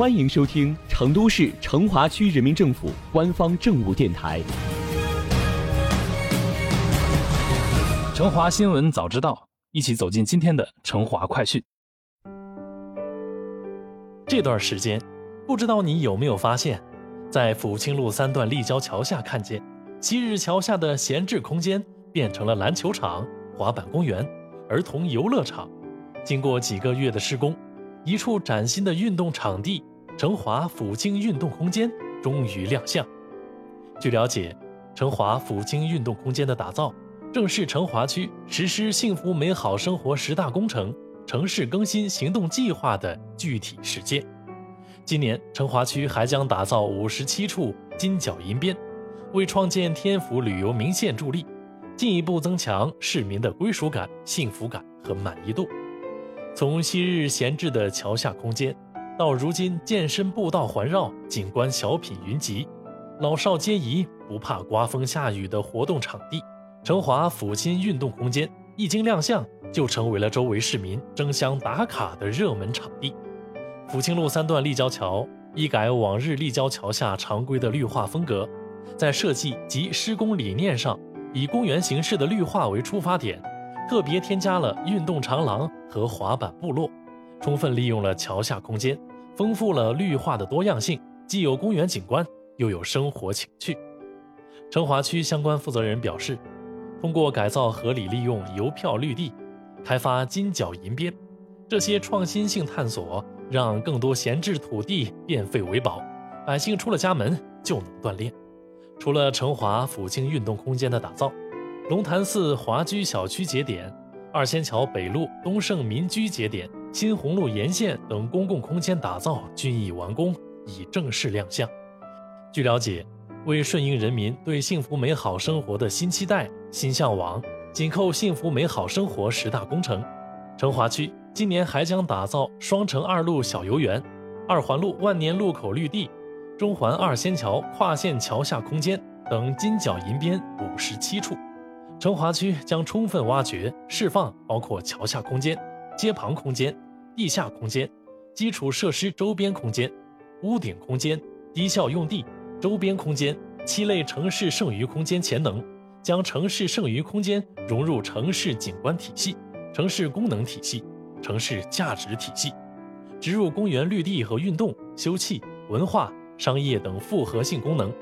欢迎收听成都市成华区人民政府官方政务电台《成华新闻早知道》，一起走进今天的成华快讯。这段时间，不知道你有没有发现，在抚清路三段立交桥下看见，昔日桥下的闲置空间变成了篮球场、滑板公园、儿童游乐场。经过几个月的施工，一处崭新的运动场地——成华抚清运动空间终于亮相。据了解，成华抚清运动空间的打造，正是成华区实施幸福美好生活十大工程城市更新行动计划的具体实践。今年，成华区还将打造五十七处金角银边，为创建天府旅游名县助力，进一步增强市民的归属感、幸福感和满意度。从昔日闲置的桥下空间，到如今健身步道环绕、景观小品云集、老少皆宜、不怕刮风下雨的活动场地，成华抚亲运动空间一经亮相，就成为了周围市民争相打卡的热门场地。抚清路三段立交桥一改往日立交桥下常规的绿化风格，在设计及施工理念上，以公园形式的绿化为出发点。特别添加了运动长廊和滑板部落，充分利用了桥下空间，丰富了绿化的多样性，既有公园景观，又有生活情趣。成华区相关负责人表示，通过改造合理利用邮票绿地，开发金角银边，这些创新性探索，让更多闲置土地变废为宝，百姓出了家门就能锻炼。除了成华抚清运动空间的打造。龙潭寺华居小区节点、二仙桥北路东盛民居节点、新鸿路沿线等公共空间打造均已完工，已正式亮相。据了解，为顺应人民对幸福美好生活的新期待、新向往，紧扣幸福美好生活十大工程，成华区今年还将打造双城二路小游园、二环路万年路口绿地、中环二仙桥跨线桥下空间等金角银边五十七处。成华区将充分挖掘、释放包括桥下空间、街旁空间、地下空间、基础设施周边空间、屋顶空间、低效用地、周边空间七类城市剩余空间潜能，将城市剩余空间融入城市景观体系、城市功能体系、城市价值体系，植入公园绿地和运动、休憩、文化、商业等复合性功能，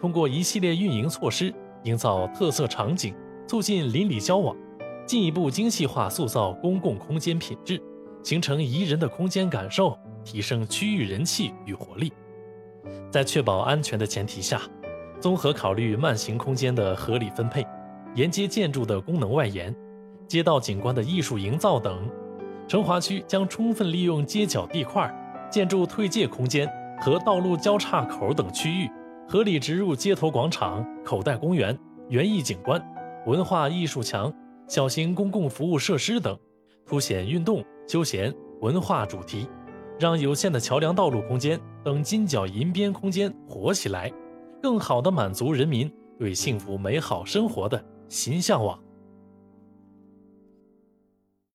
通过一系列运营措施，营造特色场景。促进邻里交往，进一步精细化塑造公共空间品质，形成宜人的空间感受，提升区域人气与活力。在确保安全的前提下，综合考虑慢行空间的合理分配、沿街建筑的功能外延、街道景观的艺术营造等，成华区将充分利用街角地块、建筑退界空间和道路交叉口等区域，合理植入街头广场、口袋公园、园艺景观。文化艺术墙、小型公共服务设施等，凸显运动、休闲、文化主题，让有限的桥梁道路空间等金角银边空间活起来，更好地满足人民对幸福美好生活的新向往。